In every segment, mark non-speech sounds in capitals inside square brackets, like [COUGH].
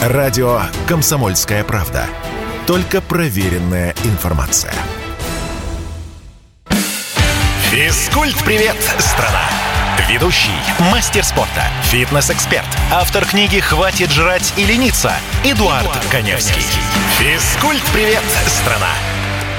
Радио «Комсомольская правда». Только проверенная информация. Физкульт-привет, страна! Ведущий, мастер спорта, фитнес-эксперт, автор книги «Хватит жрать и лениться» Эдуард, Эдуард Коневский. Физкульт-привет, страна!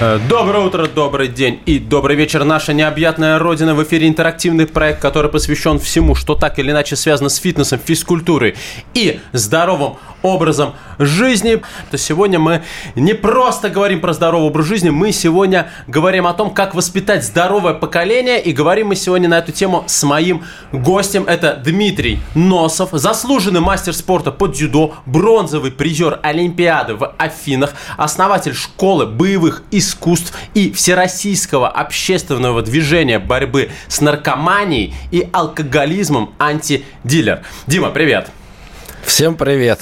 Э, доброе утро, добрый день и добрый вечер. Наша необъятная родина в эфире интерактивный проект, который посвящен всему, что так или иначе связано с фитнесом, физкультурой и здоровым образом жизни, то сегодня мы не просто говорим про здоровый образ жизни, мы сегодня говорим о том, как воспитать здоровое поколение, и говорим мы сегодня на эту тему с моим гостем. Это Дмитрий Носов, заслуженный мастер спорта по дзюдо, бронзовый призер Олимпиады в Афинах, основатель школы боевых искусств и всероссийского общественного движения борьбы с наркоманией и алкоголизмом антидилер. Дима, привет! Всем привет.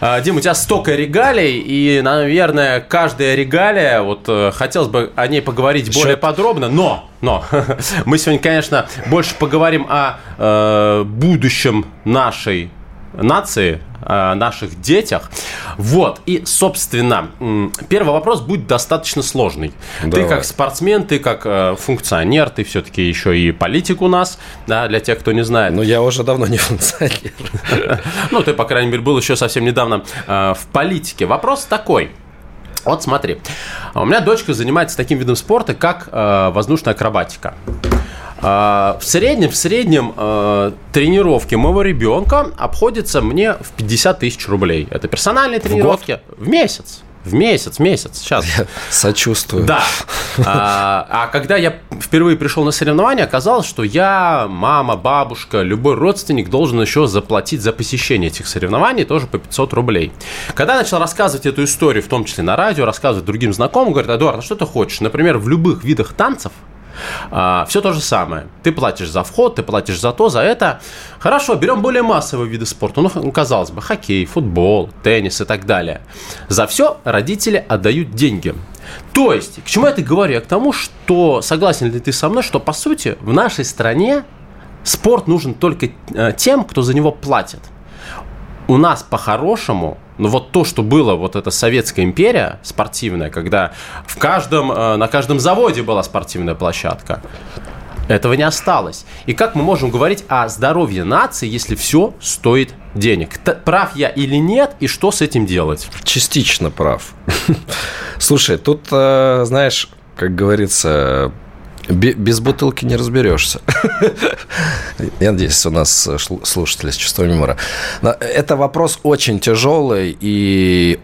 А, Дим, у тебя столько регалий, и, наверное, каждая регалия, вот э, хотелось бы о ней поговорить более подробно, но, но, [LAUGHS] мы сегодня, конечно, больше поговорим о э, будущем нашей нации, о наших детях. Вот, и, собственно, первый вопрос будет достаточно сложный. Давай. Ты как спортсмен, ты как э, функционер, ты все-таки еще и политик у нас, да, для тех, кто не знает. Ну, я уже давно не [LAUGHS] функционер. [LAUGHS] Ну, ты, по крайней мере, был еще совсем недавно э, в политике. Вопрос такой. Вот смотри, у меня дочка занимается таким видом спорта, как э, воздушная акробатика. А, в среднем, в среднем э, тренировки моего ребенка обходятся мне в 50 тысяч рублей. Это персональные тренировки в, в месяц. В месяц, месяц, сейчас. Я сочувствую. Да. А, а когда я впервые пришел на соревнования, оказалось, что я, мама, бабушка, любой родственник должен еще заплатить за посещение этих соревнований тоже по 500 рублей. Когда я начал рассказывать эту историю, в том числе на радио, рассказывать другим знакомым, говорят, Эдуард, а что ты хочешь? Например, в любых видах танцев а, все то же самое. Ты платишь за вход, ты платишь за то, за это. Хорошо, берем более массовые виды спорта. Ну, казалось бы, хоккей, футбол, теннис и так далее. За все родители отдают деньги. То есть, к чему я это говорю? Я к тому, что согласен ли ты со мной, что по сути в нашей стране спорт нужен только э, тем, кто за него платит. У нас по-хорошему но вот то, что было, вот эта советская империя спортивная, когда в каждом, э, на каждом заводе была спортивная площадка, этого не осталось. И как мы можем говорить о здоровье нации, если все стоит денег? Прав я или нет, и что с этим делать? Частично прав. [LAUGHS] Слушай, тут, э, знаешь, как говорится, без бутылки не разберешься. [LAUGHS] Я надеюсь, у нас слушатели с чувством юмора. Это вопрос очень тяжелый, и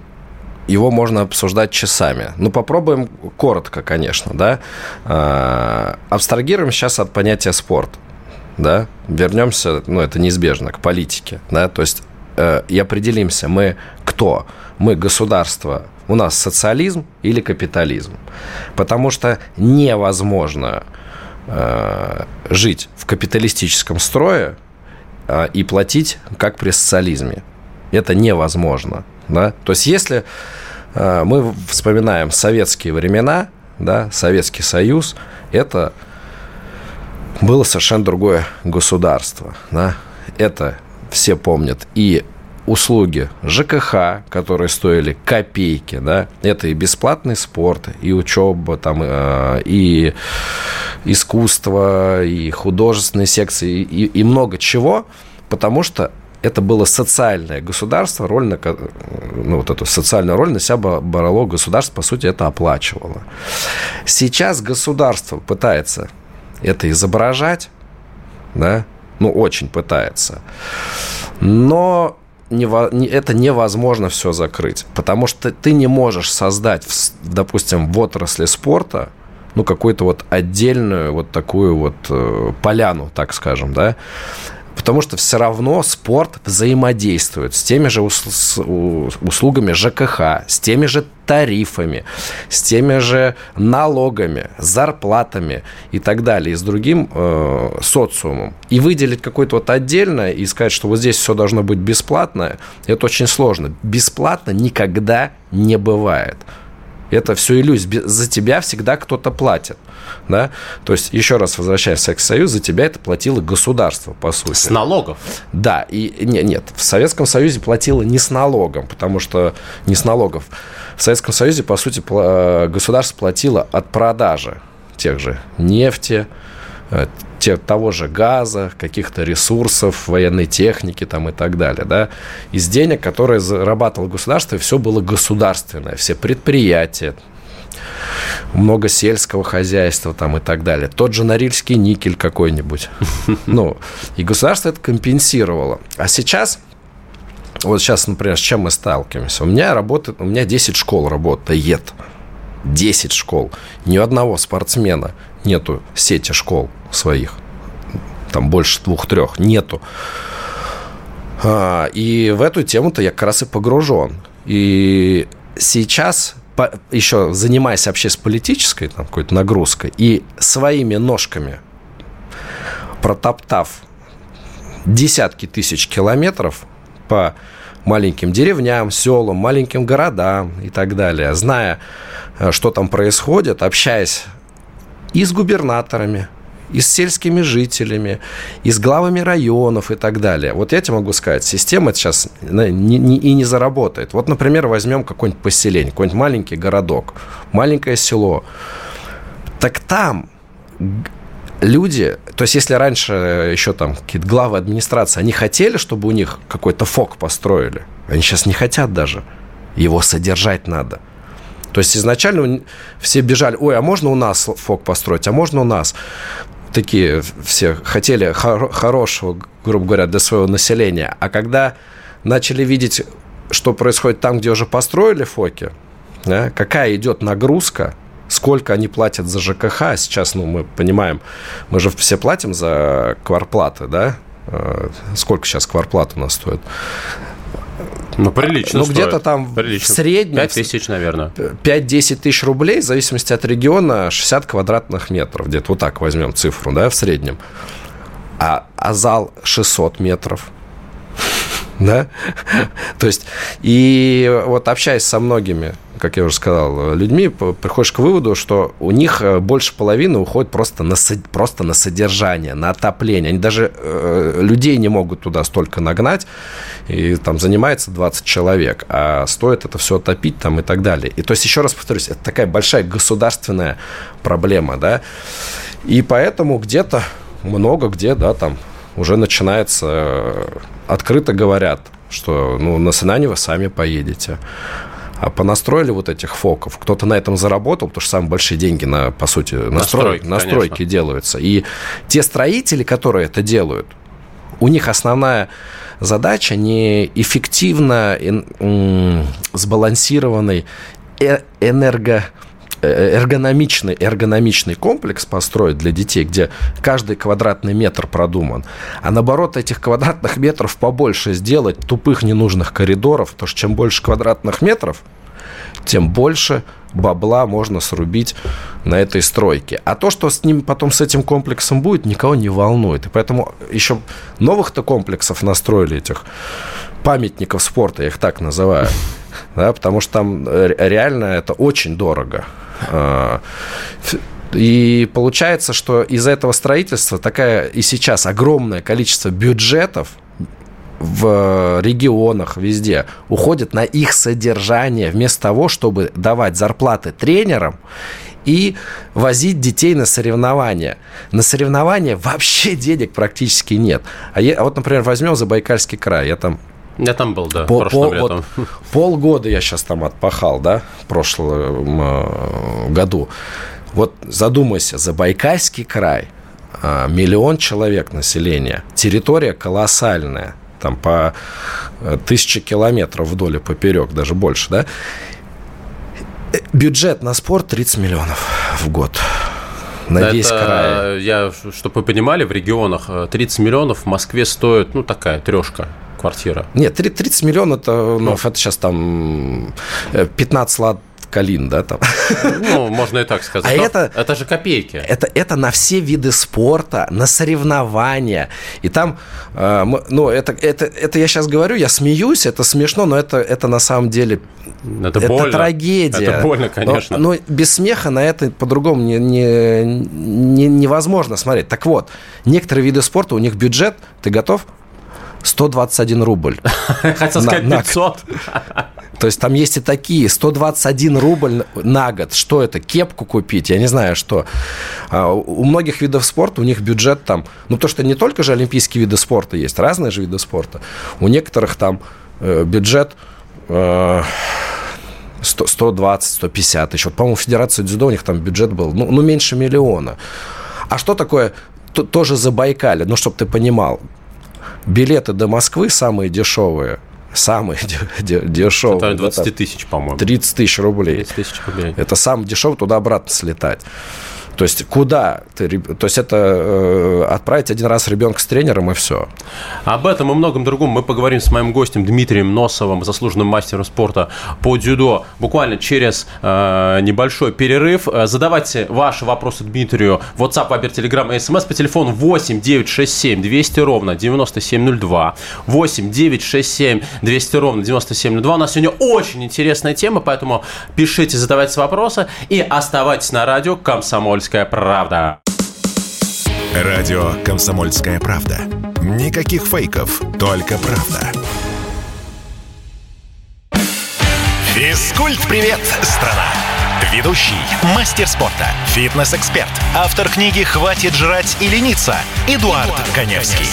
его можно обсуждать часами. Ну, попробуем коротко, конечно, да. А, абстрагируем сейчас от понятия спорт, да. Вернемся, ну, это неизбежно, к политике, да. То есть э, и определимся, мы кто? Мы государство, у нас социализм или капитализм. Потому что невозможно э, жить в капиталистическом строе э, и платить, как при социализме. Это невозможно. Да? То есть, если э, мы вспоминаем советские времена, да, Советский Союз, это было совершенно другое государство. Да? Это все помнят. И услуги ЖКХ, которые стоили копейки, да, это и бесплатный спорт, и учеба, там, э, и искусство, и художественные секции, и, и много чего, потому что это было социальное государство, роль на, ну, вот эту социальную роль на себя брало государство, по сути, это оплачивало. Сейчас государство пытается это изображать, да, ну, очень пытается. Но это невозможно все закрыть, потому что ты не можешь создать, допустим, в отрасли спорта, ну, какую-то вот отдельную вот такую вот э, поляну, так скажем, да, Потому что все равно спорт взаимодействует с теми же услугами ЖКХ, с теми же тарифами, с теми же налогами, зарплатами и так далее, и с другим э, социумом. И выделить какое-то вот отдельное и сказать, что вот здесь все должно быть бесплатно, это очень сложно. Бесплатно никогда не бывает. Это все иллюзия. За тебя всегда кто-то платит. Да? То есть, еще раз возвращаясь в Советский Союз, за тебя это платило государство, по сути. С налогов? Да. И не, нет, в Советском Союзе платило не с налогом, потому что не с налогов. В Советском Союзе, по сути, государство платило от продажи тех же нефти, э, те, того же газа, каких-то ресурсов, военной техники там и так далее, да, из денег, которые зарабатывало государство, все было государственное, все предприятия, много сельского хозяйства там и так далее. Тот же Норильский никель какой-нибудь. [LAUGHS] Ну, и государство это компенсировало. А сейчас вот сейчас, например, с чем мы сталкиваемся? У меня работает, у меня 10 школ работает. 10 школ. Ни одного спортсмена нету сети школ своих. Там больше двух-трех. Нету. А, и в эту тему-то я как раз и погружен. И сейчас еще занимаясь вообще с политической там, какой-то нагрузкой и своими ножками протоптав десятки тысяч километров по маленьким деревням, селам, маленьким городам и так далее, зная, э, что там происходит, общаясь и с губернаторами, и с сельскими жителями, и с главами районов и так далее. Вот я тебе могу сказать, система сейчас не, не, и не заработает. Вот, например, возьмем какое-нибудь поселение, какой-нибудь маленький городок, маленькое село. Так там люди, то есть если раньше еще там какие-то главы администрации, они хотели, чтобы у них какой-то фок построили, они сейчас не хотят даже. Его содержать надо. То есть изначально все бежали, ой, а можно у нас фок построить, а можно у нас? Такие все хотели хор- хорошего, грубо говоря, для своего населения. А когда начали видеть, что происходит там, где уже построили фоки, да, какая идет нагрузка, сколько они платят за ЖКХ. Сейчас, ну, мы понимаем, мы же все платим за кварплаты, да? Э, сколько сейчас кварплат у нас стоит? Ну, прилично Ну, где-то там прилично. в среднем... 5 тысяч, наверное. 5-10 тысяч рублей, в зависимости от региона, 60 квадратных метров. Где-то вот так возьмем цифру, да, в среднем. А, а зал 600 метров [LAUGHS] да? То есть, и вот общаясь со многими, как я уже сказал, людьми, приходишь к выводу, что у них э, больше половины уходит просто на, просто на содержание, на отопление. Они даже э, людей не могут туда столько нагнать, и там занимается 20 человек, а стоит это все отопить там и так далее. И то есть, еще раз повторюсь, это такая большая государственная проблема, да, и поэтому где-то много где, да, там уже начинается, э, открыто говорят, что ну, на Синане вы сами поедете. А понастроили вот этих фоков. Кто-то на этом заработал, потому что самые большие деньги, на, по сути, настрой, настройки, настройки делаются. И те строители, которые это делают, у них основная задача не эффективно сбалансированный э, энерго эргономичный, эргономичный комплекс построить для детей, где каждый квадратный метр продуман, а наоборот этих квадратных метров побольше сделать тупых ненужных коридоров, потому что чем больше квадратных метров, тем больше бабла можно срубить на этой стройке. А то, что с ним потом с этим комплексом будет, никого не волнует. И поэтому еще новых-то комплексов настроили этих памятников спорта, я их так называю. Да, потому что там реально это очень дорого. А, и получается, что из этого строительства такая и сейчас огромное количество бюджетов в регионах, везде, уходит на их содержание, вместо того, чтобы давать зарплаты тренерам и возить детей на соревнования. На соревнования вообще денег практически нет. А, я, а вот, например, возьмем Забайкальский край. Я там я там был, да, пол, пол, вот, [LAUGHS] полгода я сейчас там отпахал, да, в прошлом э, году. Вот задумайся, Забайкальский край, э, миллион человек населения, территория колоссальная, там по э, тысяче километров вдоль и поперек, даже больше, да. Бюджет на спорт 30 миллионов в год на Это, весь край. Я, чтобы вы понимали, в регионах 30 миллионов в Москве стоит, ну, такая трешка квартира. Нет, 30 миллионов, это, ну, это сейчас там 15 лет Калин, да, там. [LAUGHS] Ну, можно и так сказать. А это, это же копейки. Это, это на все виды спорта, на соревнования. И там, э, ну, это, это, это я сейчас говорю, я смеюсь, это смешно, но это, это на самом деле... Это, это больно. трагедия. Это больно, конечно. Но, но без смеха на это по-другому не, не, не, невозможно смотреть. Так вот, некоторые виды спорта, у них бюджет, ты готов? 121 рубль. [LAUGHS] Хотел сказать 500. [LAUGHS] То есть там есть и такие, 121 рубль на год. Что это? Кепку купить? Я не знаю, что. А, у многих видов спорта, у них бюджет там... Ну, то, что не только же олимпийские виды спорта есть, разные же виды спорта. У некоторых там э, бюджет... 120, 150 тысяч. Вот, по-моему, Федерация дзюдо, у них там бюджет был, ну, ну меньше миллиона. А что такое тоже Забайкалье? Ну, чтобы ты понимал, билеты до Москвы самые дешевые – самый дешевый. Это 20 тысяч, по-моему. 30 тысяч рублей. 30 тысяч рублей. Это самый дешевый туда-обратно слетать. То есть куда ты, то есть это э, отправить один раз ребенка с тренером и все. Об этом и многом другом мы поговорим с моим гостем Дмитрием Носовым, заслуженным мастером спорта по дзюдо, буквально через э, небольшой перерыв. Э, задавайте ваши вопросы Дмитрию WhatsApp, Viber, Telegram и смс по телефону 8 967 200 ровно 9702. 8 967 200 ровно 9702. У нас сегодня очень интересная тема, поэтому пишите, задавайте вопросы и оставайтесь на радио «Комсомольск» «Комсомольская правда». Радио «Комсомольская правда». Никаких фейков, только правда. Физкульт-привет, страна! Ведущий, мастер спорта, фитнес-эксперт, автор книги «Хватит жрать и лениться» Эдуард, Эдуард Коневский.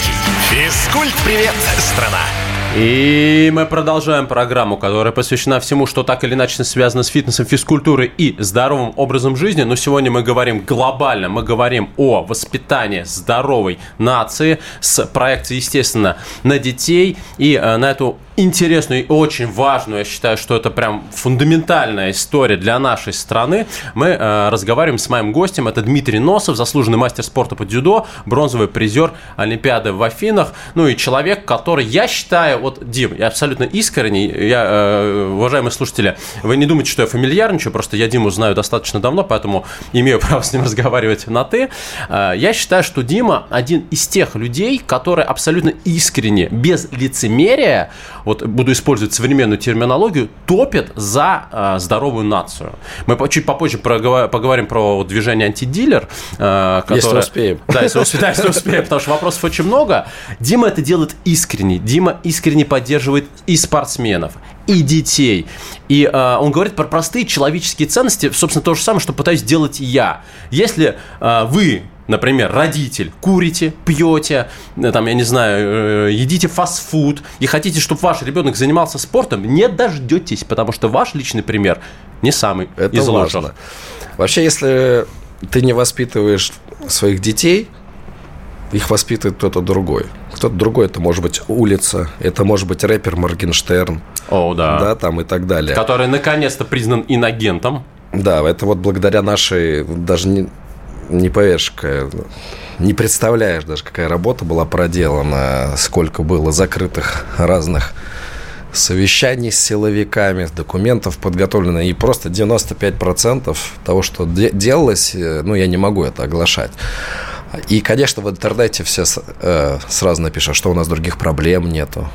Физкульт-привет, страна! И мы продолжаем программу, которая посвящена всему, что так или иначе связано с фитнесом, физкультурой и здоровым образом жизни. Но сегодня мы говорим глобально, мы говорим о воспитании здоровой нации с проекцией, естественно, на детей. И э, на эту интересную и очень важную, я считаю, что это прям фундаментальная история для нашей страны. Мы э, разговариваем с моим гостем, это Дмитрий Носов, заслуженный мастер спорта по дзюдо, бронзовый призер Олимпиады в Афинах, ну и человек, который, я считаю, вот, Дим, я абсолютно искренний, я, э, уважаемые слушатели, вы не думайте, что я фамильярничаю, просто я Диму знаю достаточно давно, поэтому имею [LAUGHS] право с ним разговаривать на «ты». Э, я считаю, что Дима один из тех людей, которые абсолютно искренне, без лицемерия, вот буду использовать современную терминологию, топят за э, здоровую нацию. Мы чуть попозже поговорим про движение антидилер. Э, которое... Если успеем. Да, если, успеем, да, если успеем, потому что вопросов очень много. Дима это делает искренне. Дима искренне поддерживает и спортсменов, и детей. И э, он говорит про простые человеческие ценности, собственно, то же самое, что пытаюсь делать я. Если э, вы например, родитель, курите, пьете, э, там, я не знаю, э, едите фастфуд и хотите, чтобы ваш ребенок занимался спортом, не дождетесь, потому что ваш личный пример не самый Это из лучших. Важно. Вообще, если ты не воспитываешь своих детей, их воспитывает кто-то другой. Кто-то другой, это может быть улица, это может быть рэпер Моргенштерн. О, да. Да, там и так далее. Который наконец-то признан иногентом. Да, это вот благодаря нашей, даже не, не поверишь, какая, не представляешь даже, какая работа была проделана, сколько было закрытых разных совещаний с силовиками, документов подготовлено, и просто 95% того, что де- делалось, э, ну, я не могу это оглашать. И, конечно, в интернете все э, сразу напишут, что у нас других проблем нету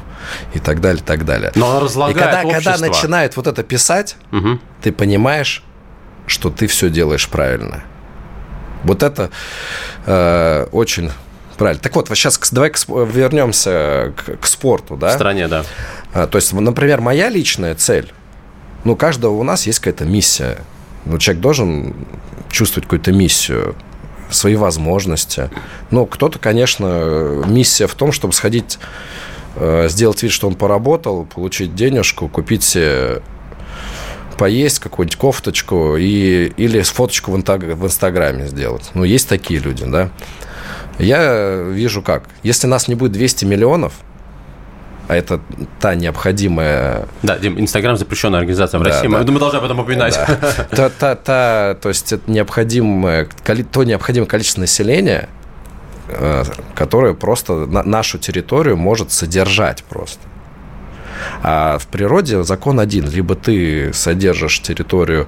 и так далее, и так далее. Но он и когда, когда начинают вот это писать, угу. ты понимаешь, что ты все делаешь правильно. Вот это э, очень правильно. Так вот, сейчас давай вернемся к, к спорту, да? В стране, да. А, то есть, например, моя личная цель, ну, каждого у нас есть какая-то миссия. Ну, человек должен чувствовать какую-то миссию, свои возможности. Ну, кто-то, конечно, миссия в том, чтобы сходить, э, сделать вид, что он поработал, получить денежку, купить себе поесть какую-нибудь кофточку и, или фоточку в, в Инстаграме сделать. Ну, есть такие люди, да. Я вижу как. Если нас не будет 200 миллионов, а это та необходимая... Да, Дим, Инстаграм запрещенная организация в да, России. Да. Мы, мы должны об этом упоминать. Да. Та, та, та, то есть это необходимое, то необходимое количество населения, э, которое просто нашу территорию может содержать просто. А в природе закон один. Либо ты содержишь территорию,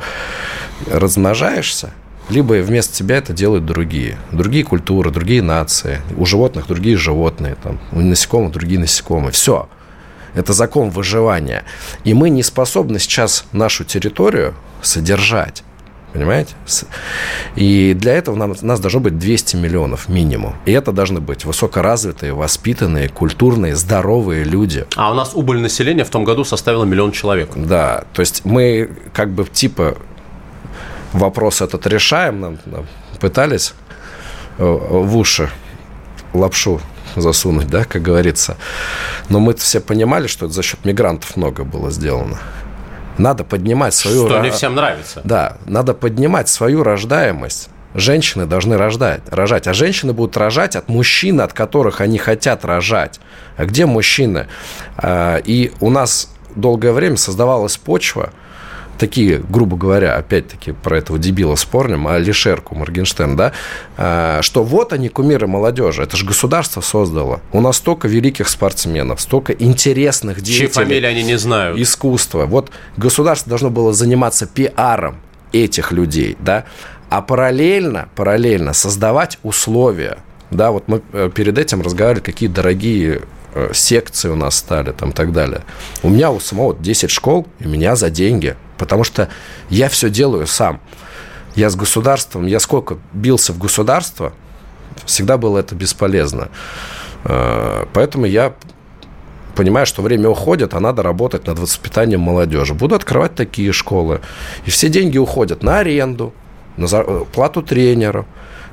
размножаешься, либо вместо тебя это делают другие. Другие культуры, другие нации. У животных другие животные, там, у насекомых другие насекомые. Все. Это закон выживания. И мы не способны сейчас нашу территорию содержать. Понимаете? И для этого нам, нас должно быть 200 миллионов минимум. И это должны быть высокоразвитые, воспитанные, культурные, здоровые люди. А у нас убыль населения в том году составила миллион человек. Да, то есть мы как бы типа вопрос этот решаем, нам, нам пытались э, в уши лапшу засунуть, да, как говорится. Но мы все понимали, что это за счет мигрантов много было сделано. Надо поднимать свою... Что не всем нравится. Да, надо поднимать свою рождаемость. Женщины должны рождать, рожать, а женщины будут рожать от мужчин, от которых они хотят рожать. А где мужчины? А, и у нас долгое время создавалась почва, такие, грубо говоря, опять-таки про этого дебила спорнем, а Лишерку Моргенштерн, да, а, что вот они кумиры молодежи, это же государство создало. У нас столько великих спортсменов, столько интересных деятелей. Чьи фамилии они не знают. Искусства. Вот государство должно было заниматься пиаром этих людей, да, а параллельно, параллельно создавать условия. Да, вот мы э, перед этим разговаривали, какие дорогие э, секции у нас стали, там, так далее. У меня у самого 10 школ, и меня за деньги – потому что я все делаю сам. Я с государством, я сколько бился в государство, всегда было это бесполезно. Э, поэтому я понимаю, что время уходит, а надо работать над воспитанием молодежи. Буду открывать такие школы. И все деньги уходят на аренду, на э, плату тренеру,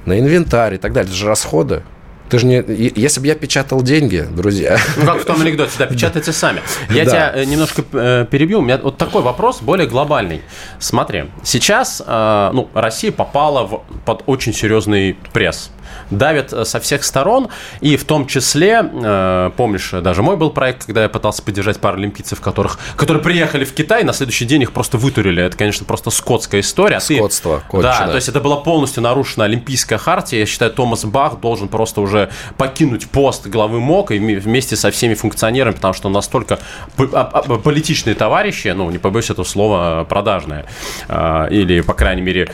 на инвентарь и так далее. Это же расходы. Ты же не... Если бы я печатал деньги, друзья... Ну, как в том анекдоте, [LAUGHS] да, печатайте сами. Я да. тебя э, немножко э, перебью. У меня вот такой вопрос, более глобальный. Смотри, сейчас э, ну, Россия попала в, под очень серьезный пресс давят э, со всех сторон, и в том числе, э, помнишь, даже мой был проект, когда я пытался поддержать паралимпийцев, которых, которые приехали в Китай, на следующий день их просто вытурили. Это, конечно, просто скотская история. А Скотство, ты, Да, то есть это была полностью нарушена Олимпийская хартия. Я считаю, Томас Бах должен просто уже покинуть пост главы МОК и вместе со всеми функционерами, потому что он настолько а, а, политичные товарищи, ну, не побоюсь этого слова, продажные, э, или, по крайней мере,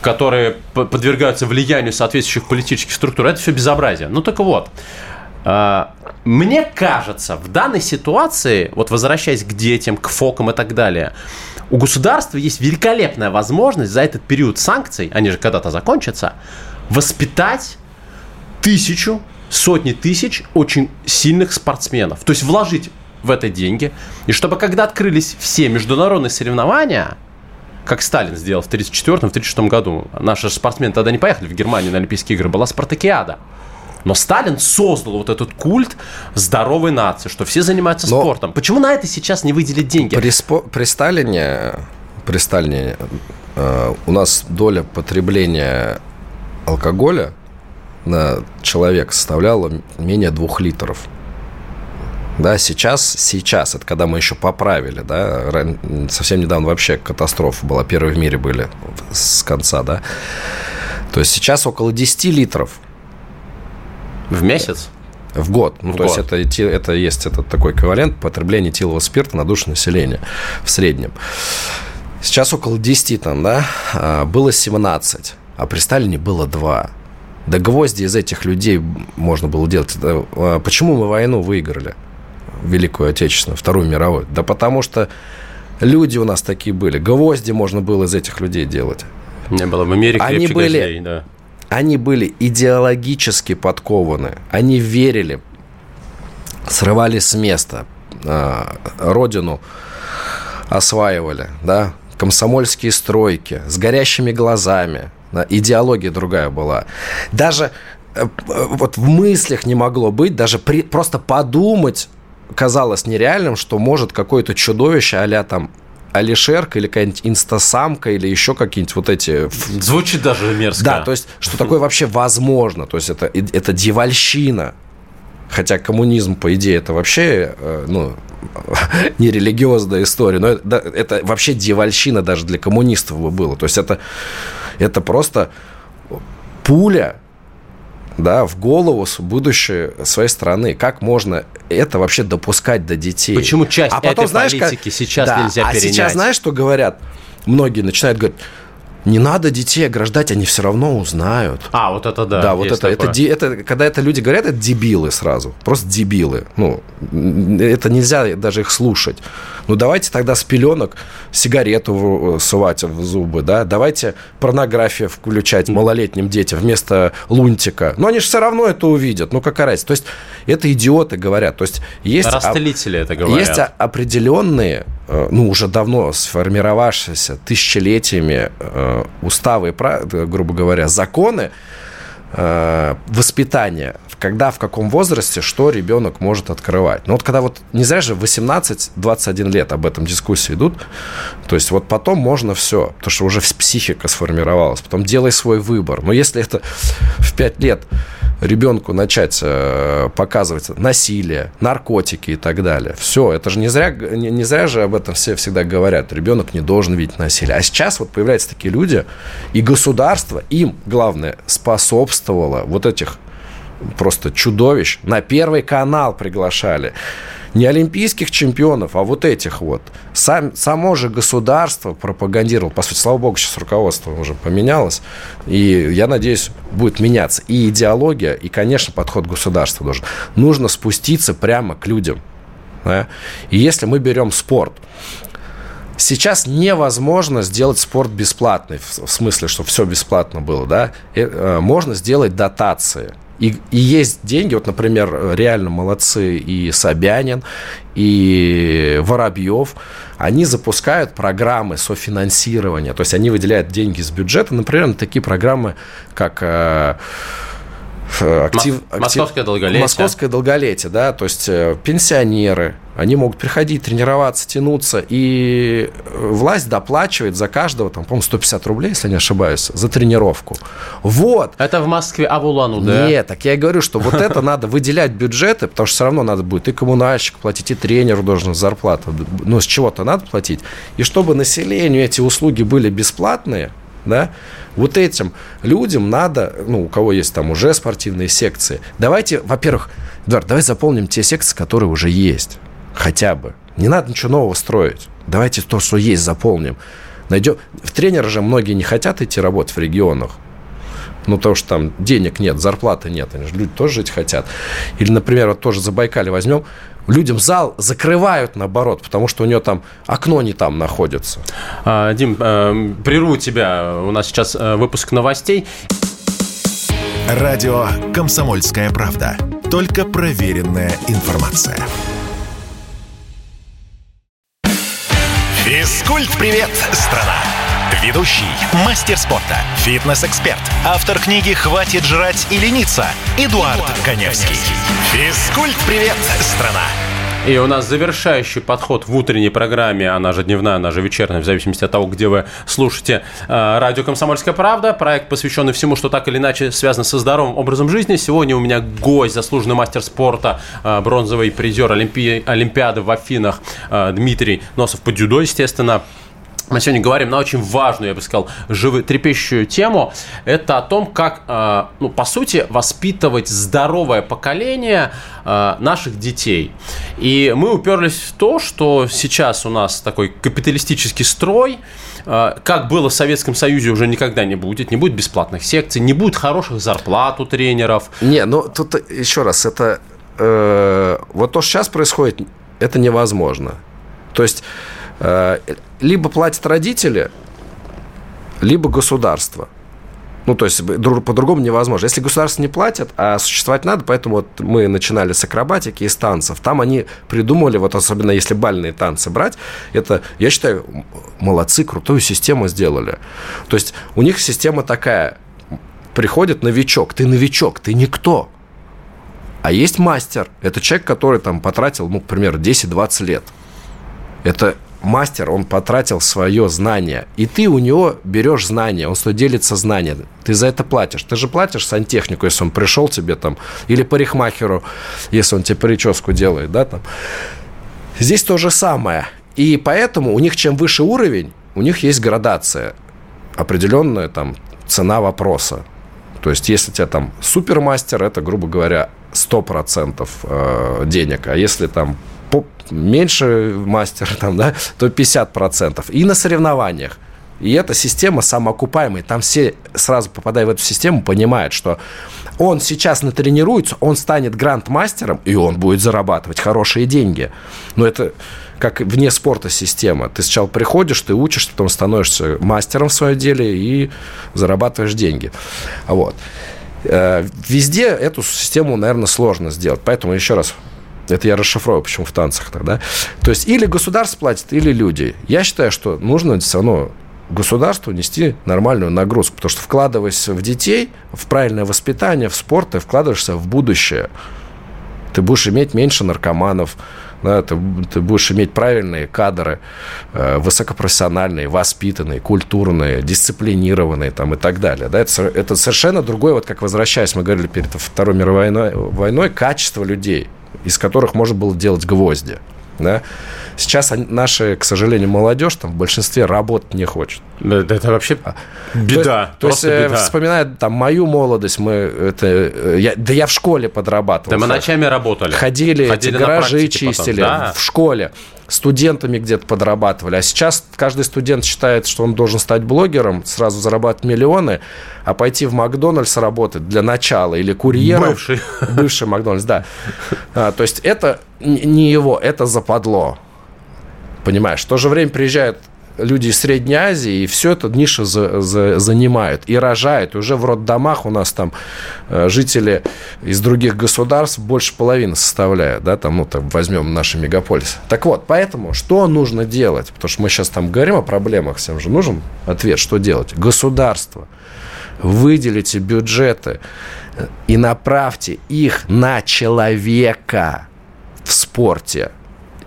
которые подвергаются влиянию соответствующих политических политических структур. Это все безобразие. Ну так вот, а, мне кажется, в данной ситуации, вот возвращаясь к детям, к фокам и так далее, у государства есть великолепная возможность за этот период санкций, они же когда-то закончатся, воспитать тысячу, сотни тысяч очень сильных спортсменов. То есть вложить в это деньги. И чтобы когда открылись все международные соревнования – как Сталин сделал в 1934-1936 году. Наши спортсмены тогда не поехали в Германию на Олимпийские игры, была спартакиада. Но Сталин создал вот этот культ здоровой нации, что все занимаются Но спортом. Почему на это сейчас не выделить деньги? При, спо- при Сталине, при Сталине э, у нас доля потребления алкоголя на человека составляла менее двух литров. Да, сейчас, сейчас, это когда мы еще поправили, да, совсем недавно вообще катастрофа была, первые в мире были с конца, да. То есть сейчас около 10 литров. В месяц? В год. Ну, в то год. есть это, это есть этот такой эквивалент потребления этилового спирта на душу населения в среднем. Сейчас около 10 там, да, а, было 17, а при Сталине было 2. Да гвозди из этих людей можно было делать. А, почему мы войну выиграли? Великую Отечественную, Вторую мировую? Да потому что люди у нас такие были. Гвозди можно было из этих людей делать. Не было в Америке они были, гвоздей, да. Они были идеологически подкованы. Они верили, срывали с места, а, родину осваивали, да, комсомольские стройки с горящими глазами. Да, идеология другая была. Даже э, вот в мыслях не могло быть, даже при, просто подумать казалось нереальным, что может какое-то чудовище а там Алишерка или какая-нибудь инстасамка или еще какие-нибудь вот эти... Звучит даже мерзко. Да, то есть, что такое вообще возможно. То есть, это, это дьявольщина. Хотя коммунизм, по идее, это вообще, э, ну, [LAUGHS] не религиозная история, но это, это вообще дьявольщина даже для коммунистов бы было. То есть, это, это просто пуля да, в голову будущее своей страны. Как можно это вообще допускать до детей? Почему часть а потом, этой знаешь, политики как... сейчас да, нельзя а перенять? А сейчас знаешь, что говорят? Многие начинают говорить, не надо детей ограждать, они все равно узнают. А, вот это да. Да, вот это, это, это, когда это люди говорят, это дебилы сразу, просто дебилы. Ну, это нельзя даже их слушать. Ну, давайте тогда с пеленок сигарету э, сувать в зубы, да, давайте порнографию включать малолетним детям вместо лунтика. Но они же все равно это увидят, ну, какая разница. То есть, это идиоты говорят. То есть, есть... Растлители это говорят. Есть определенные, ну, уже давно сформировавшиеся тысячелетиями э, уставы, грубо говоря, законы э, воспитания, когда, в каком возрасте, что ребенок может открывать. Ну вот когда вот, не зря же 18-21 лет об этом дискуссии идут, то есть вот потом можно все, потому что уже психика сформировалась, потом делай свой выбор. Но если это в 5 лет ребенку начать э, показывать насилие, наркотики и так далее. Все, это же не зря, не, не зря же об этом все всегда говорят. Ребенок не должен видеть насилие. А сейчас вот появляются такие люди, и государство им, главное, способствовало вот этих просто чудовищ на Первый канал приглашали не олимпийских чемпионов, а вот этих вот. Сам, само же государство пропагандировало. По сути, слава богу, сейчас руководство уже поменялось. И я надеюсь, будет меняться и идеология, и, конечно, подход государства должен. Нужно спуститься прямо к людям. Да? И если мы берем спорт, Сейчас невозможно сделать спорт бесплатный, в смысле, что все бесплатно было, да? Э, можно сделать дотации. И, и есть деньги, вот, например, реально молодцы и Собянин, и Воробьев, они запускают программы софинансирования, то есть они выделяют деньги из бюджета, например, на такие программы, как э, актив, Московское долголетие. Московское долголетие, да, то есть э, пенсионеры, они могут приходить, тренироваться, тянуться, и власть доплачивает за каждого, там, по-моему, 150 рублей, если не ошибаюсь, за тренировку. Вот. Это в Москве, а в улан да? Нет, так я и говорю, что вот это надо выделять бюджеты, потому что все равно надо будет и коммунальщик платить, и тренеру должен зарплату, ну, с чего-то надо платить. И чтобы населению эти услуги были бесплатные, да, вот этим людям надо, ну, у кого есть там уже спортивные секции, давайте, во-первых, Эдуард, давай заполним те секции, которые уже есть, хотя бы. Не надо ничего нового строить. Давайте то, что есть, заполним. Найдем... В тренеры же многие не хотят идти работать в регионах. Ну, потому что там денег нет, зарплаты нет, они же люди тоже жить хотят. Или, например, вот тоже Забайкалье возьмем, людям зал закрывают наоборот, потому что у нее там окно не там находится. А, Дим, э, прерву тебя. У нас сейчас э, выпуск новостей. Радио «Комсомольская правда». Только проверенная информация. Физкульт-привет, страна! Ведущий, мастер спорта, фитнес-эксперт, автор книги «Хватит жрать и лениться» Эдуард, Эдуард Коневский. Физкульт-привет, страна! И у нас завершающий подход в утренней программе, она же дневная, она же вечерняя, в зависимости от того, где вы слушаете э, радио «Комсомольская правда». Проект, посвященный всему, что так или иначе связано со здоровым образом жизни. Сегодня у меня гость, заслуженный мастер спорта, э, бронзовый призер Олимпи... Олимпиады в Афинах э, Дмитрий Носов по дзюдо, естественно. Мы сегодня говорим на очень важную, я бы сказал, животрепещущую тему. Это о том, как, э, ну, по сути, воспитывать здоровое поколение э, наших детей. И мы уперлись в то, что сейчас у нас такой капиталистический строй, э, как было в Советском Союзе, уже никогда не будет. Не будет бесплатных секций, не будет хороших зарплат у тренеров. Не, ну тут еще раз, это э, вот то, что сейчас происходит, это невозможно. То есть либо платят родители, либо государство. Ну, то есть по-другому невозможно. Если государство не платит, а существовать надо, поэтому вот мы начинали с акробатики и с танцев. Там они придумали, вот особенно если бальные танцы брать, это, я считаю, молодцы, крутую систему сделали. То есть у них система такая, приходит новичок, ты новичок, ты никто. А есть мастер, это человек, который там потратил, ну, к примеру, 10-20 лет. Это мастер, он потратил свое знание, и ты у него берешь знания, он тобой делится знанием, ты за это платишь. Ты же платишь сантехнику, если он пришел тебе там, или парикмахеру, если он тебе прическу делает, да, там. Здесь то же самое. И поэтому у них чем выше уровень, у них есть градация, определенная там цена вопроса. То есть, если у тебя там супермастер, это, грубо говоря, 100% э, денег. А если там меньше мастер, там, да, то 50%. И на соревнованиях. И эта система самоокупаемая. Там все, сразу попадая в эту систему, понимают, что он сейчас натренируется, он станет гранд-мастером, и он будет зарабатывать хорошие деньги. Но это как вне спорта система. Ты сначала приходишь, ты учишься, потом становишься мастером в своем деле и зарабатываешь деньги. Вот. Э, везде эту систему, наверное, сложно сделать. Поэтому еще раз это я расшифрую, почему в танцах тогда. То есть или государство платит, или люди. Я считаю, что нужно все равно государству нести нормальную нагрузку, потому что вкладываясь в детей, в правильное воспитание, в спорт, ты вкладываешься в будущее. Ты будешь иметь меньше наркоманов, да, ты, ты будешь иметь правильные кадры, э, высокопрофессиональные, воспитанные, культурные, дисциплинированные там, и так далее. Да, это, это совершенно другое, вот как возвращаясь, мы говорили перед Второй мировой войной, войной качество людей, из которых можно было делать гвозди. Да? Сейчас наши, к сожалению, молодежь там в большинстве работать не хочет. Это, это вообще а, беда. То, то есть, э, беда. вспоминая там мою молодость, мы это, э, я, да я в школе подрабатывал. Да мы ночами работали. Ходили, Ходили эти гаражи чистили да. в школе студентами где-то подрабатывали. А сейчас каждый студент считает, что он должен стать блогером, сразу зарабатывать миллионы, а пойти в Макдональдс работать для начала или курьером. Бывший. Бывший Макдональдс, да. А, то есть это не его, это западло. Понимаешь? В то же время приезжают люди из Средней Азии, и все это ниша за, за, занимают и рожают. И уже в роддомах у нас там э, жители из других государств больше половины составляют, да, там, ну, там, возьмем наши мегаполисы. Так вот, поэтому что нужно делать? Потому что мы сейчас там говорим о проблемах, всем же нужен ответ, что делать? Государство, выделите бюджеты э, и направьте их на человека в спорте –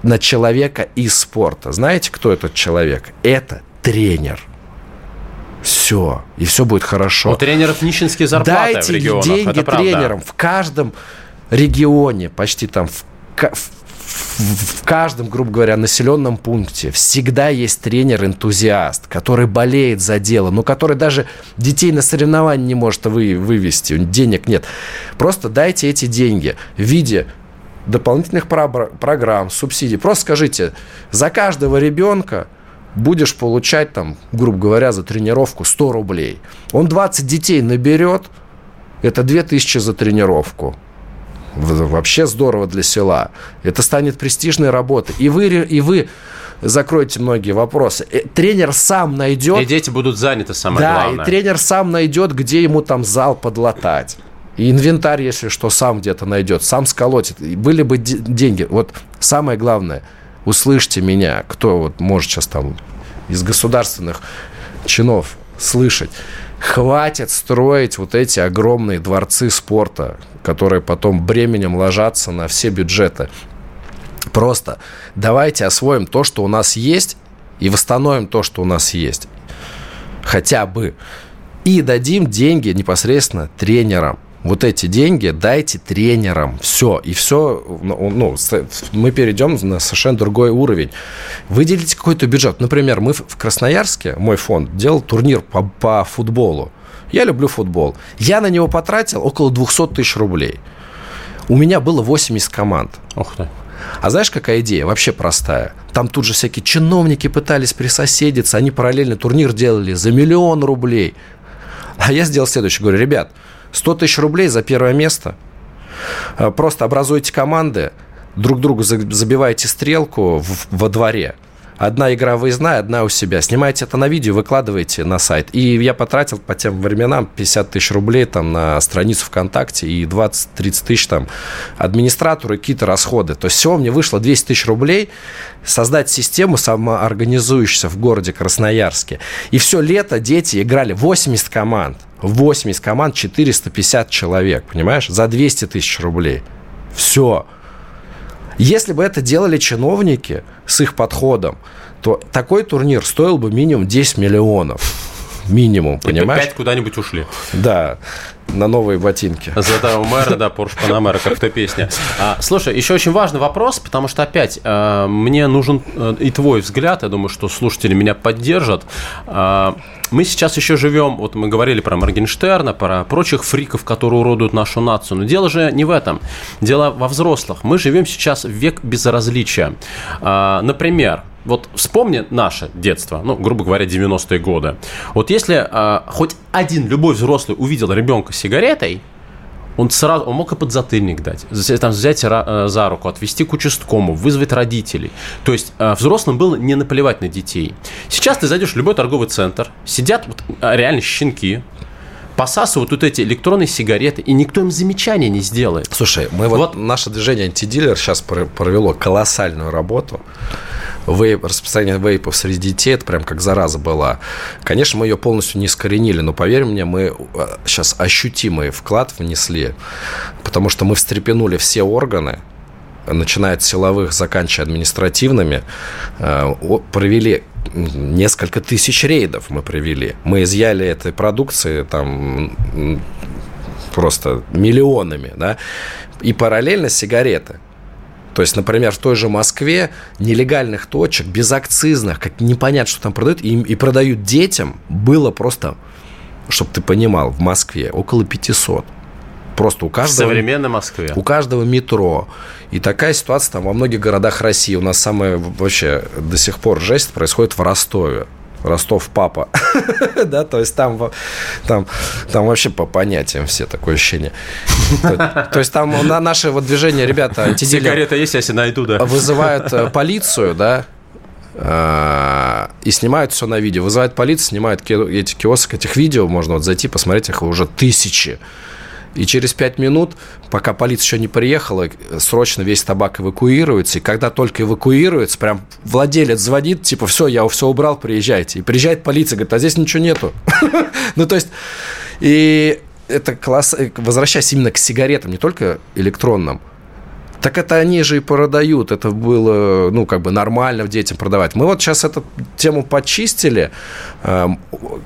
на человека из спорта. Знаете, кто этот человек? Это тренер. Все. И все будет хорошо. У тренеров нищенские зарплаты Дайте в регионах. деньги Это тренерам. Правда. В каждом регионе, почти там в, в, в каждом, грубо говоря, населенном пункте всегда есть тренер-энтузиаст, который болеет за дело, но который даже детей на соревнования не может вы, вывести, денег нет. Просто дайте эти деньги в виде дополнительных программ, субсидий. Просто скажите, за каждого ребенка будешь получать, там, грубо говоря, за тренировку 100 рублей. Он 20 детей наберет, это 2000 за тренировку. Вообще здорово для села. Это станет престижной работой. И вы, и вы закроете многие вопросы. Э, тренер сам найдет... И дети будут заняты, самое да, главное. Да, и тренер сам найдет, где ему там зал подлатать. И инвентарь, если что, сам где-то найдет, сам сколотит. И были бы деньги. Вот самое главное, услышьте меня, кто вот может сейчас там из государственных чинов слышать. Хватит строить вот эти огромные дворцы спорта, которые потом бременем ложатся на все бюджеты. Просто давайте освоим то, что у нас есть, и восстановим то, что у нас есть. Хотя бы. И дадим деньги непосредственно тренерам вот эти деньги дайте тренерам. Все. И все, ну, ну мы перейдем на совершенно другой уровень. Выделите какой-то бюджет. Например, мы в Красноярске, мой фонд, делал турнир по, по футболу. Я люблю футбол. Я на него потратил около 200 тысяч рублей. У меня было 80 команд. Ох ты. А знаешь, какая идея? Вообще простая. Там тут же всякие чиновники пытались присоседиться, они параллельно турнир делали за миллион рублей. А я сделал следующее. Говорю, ребят, 100 тысяч рублей за первое место. Э, просто образуйте команды, друг другу забивайте стрелку во дворе – Одна игра выездная, одна у себя. Снимайте это на видео, выкладывайте на сайт. И я потратил по тем временам 50 тысяч рублей там на страницу ВКонтакте и 20-30 тысяч там администратору и какие-то расходы. То есть всего мне вышло 200 тысяч рублей создать систему самоорганизующуюся в городе Красноярске. И все лето дети играли 80 команд. 80 команд, 450 человек, понимаешь? За 200 тысяч рублей. Все. Если бы это делали чиновники с их подходом, то такой турнир стоил бы минимум 10 миллионов. Минимум, понимаешь? Опять куда-нибудь ушли. Да, на новые ботинки. За мэра, да, Порш Панамера, как то песня. А, слушай, еще очень важный вопрос, потому что опять а, мне нужен а, и твой взгляд, я думаю, что слушатели меня поддержат. А, мы сейчас еще живем, вот мы говорили про Моргенштерна, про прочих фриков, которые уродуют нашу нацию. Но дело же не в этом. Дело во взрослых. Мы живем сейчас в век безразличия. А, например, вот вспомни наше детство, ну, грубо говоря, 90-е годы. Вот если э, хоть один любой взрослый увидел ребенка с сигаретой, он сразу, он мог и подзатыльник дать, там, взять э, за руку, отвести к участковому, вызвать родителей. То есть э, взрослым было не наплевать на детей. Сейчас ты зайдешь в любой торговый центр, сидят вот, э, реально щенки, посасывают вот эти электронные сигареты, и никто им замечания не сделает. Слушай, мы вот, вот наше движение антидилер сейчас провело колоссальную работу вейп, распространение вейпов среди детей, это прям как зараза была. Конечно, мы ее полностью не искоренили, но поверь мне, мы сейчас э, ощутимый вклад внесли, потому что мы встрепенули все органы, начиная от силовых, заканчивая административными, э, провели несколько тысяч рейдов мы провели. Мы изъяли этой продукции там просто миллионами, да, и параллельно сигареты. То есть, например, в той же Москве нелегальных точек, безакцизных, как непонятно, что там продают, и, и продают детям, было просто, чтобы ты понимал, в Москве около 500. Просто у каждого... В современной Москве. У каждого метро. И такая ситуация там во многих городах России. У нас самая вообще до сих пор жесть происходит в Ростове. Ростов папа, [LAUGHS] да, то есть там, там, там вообще по понятиям все такое ощущение. То, то есть там на наше вот движение, ребята, антидилер... Сигарета есть, себе найду, да. Вызывают э, полицию, да, э, и снимают все на видео. Вызывают полицию, снимают эти киоск, этих видео, можно вот зайти, посмотреть, их уже тысячи. И через пять минут, пока полиция еще не приехала, срочно весь табак эвакуируется. И когда только эвакуируется, прям владелец звонит, типа, все, я все убрал, приезжайте. И приезжает полиция, говорит, а здесь ничего нету. [LAUGHS] Ну, то есть, и это класс, возвращаясь именно к сигаретам, не только электронным, так это они же и продают. Это было, ну, как бы нормально детям продавать. Мы вот сейчас эту тему почистили, эм,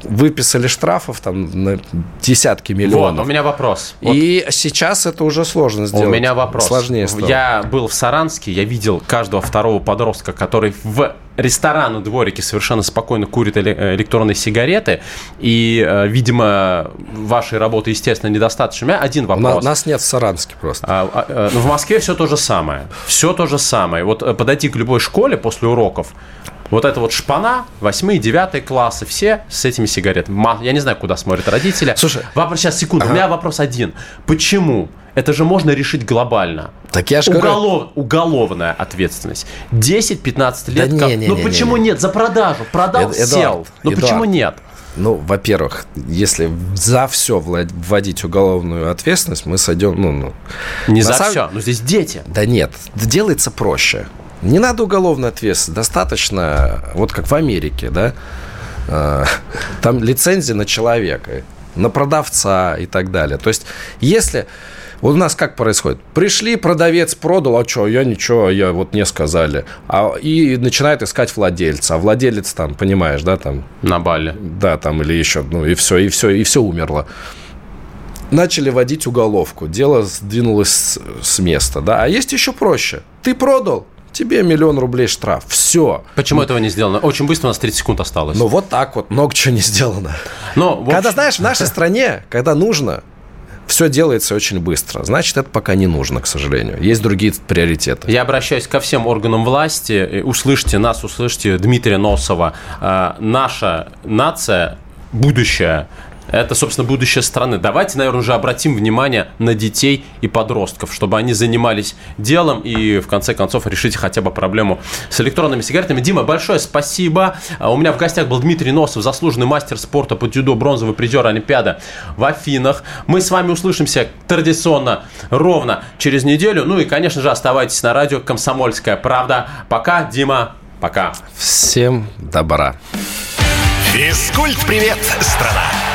выписали штрафов там на десятки миллионов. Вот, у меня вопрос. И вот. сейчас это уже сложно сделать. У меня вопрос. Сложнее стало. Я был в Саранске, я видел каждого второго подростка, который в ресторан у дворике совершенно спокойно курит э, электронные сигареты, и, э, видимо, вашей работы, естественно, недостаточно. У меня один вопрос. У нас нет в Саранске просто. А, а, а, в Москве все то же самое. Все то же самое. Вот подойти к любой школе после уроков, вот это вот шпана, 8 9 классы, все с этими сигаретами. Я не знаю, куда смотрят родители. Слушай. Вопрос, сейчас, секунду, ага. у меня вопрос один. Почему? Это же можно решить глобально. Так я же Уголов, говорю... Уголовная ответственность. 10-15 лет. Да как... не, не, ну не, почему не, нет? За продажу. Продал, Эд, сел. Эдуард, ну Эдуард. почему нет? Ну, во-первых, если за все вводить уголовную ответственность, мы сойдем, ну, ну не за самом... все, но здесь дети. Да нет, делается проще. Не надо уголовной ответственности, достаточно, вот как в Америке, да, а, там лицензия на человека, на продавца и так далее. То есть, если вот у нас как происходит? Пришли, продавец продал, а что, я ничего, я вот не сказали. А, и начинает искать владельца. А владелец там, понимаешь, да, там... На бале. Да, там или еще, ну и все, и все, и все умерло. Начали водить уголовку. Дело сдвинулось с места, да. А есть еще проще. Ты продал, тебе миллион рублей штраф. Все. Почему ну, этого не сделано? Очень быстро, у нас 30 секунд осталось. Ну, вот так вот, много чего не сделано. Но, общем... Когда, знаешь, в нашей [LAUGHS] стране, когда нужно, все делается очень быстро. Значит, это пока не нужно, к сожалению. Есть другие приоритеты. Я обращаюсь ко всем органам власти. Услышьте нас, услышьте Дмитрия Носова. А, наша нация будущее это, собственно, будущее страны. Давайте, наверное, уже обратим внимание на детей и подростков, чтобы они занимались делом и, в конце концов, решить хотя бы проблему с электронными сигаретами. Дима, большое спасибо. А, у меня в гостях был Дмитрий Носов, заслуженный мастер спорта по дзюдо, бронзовый призер Олимпиада в Афинах. Мы с вами услышимся традиционно ровно через неделю. Ну и, конечно же, оставайтесь на радио «Комсомольская правда». Пока, Дима, пока. Всем добра. Физкульт-привет, страна!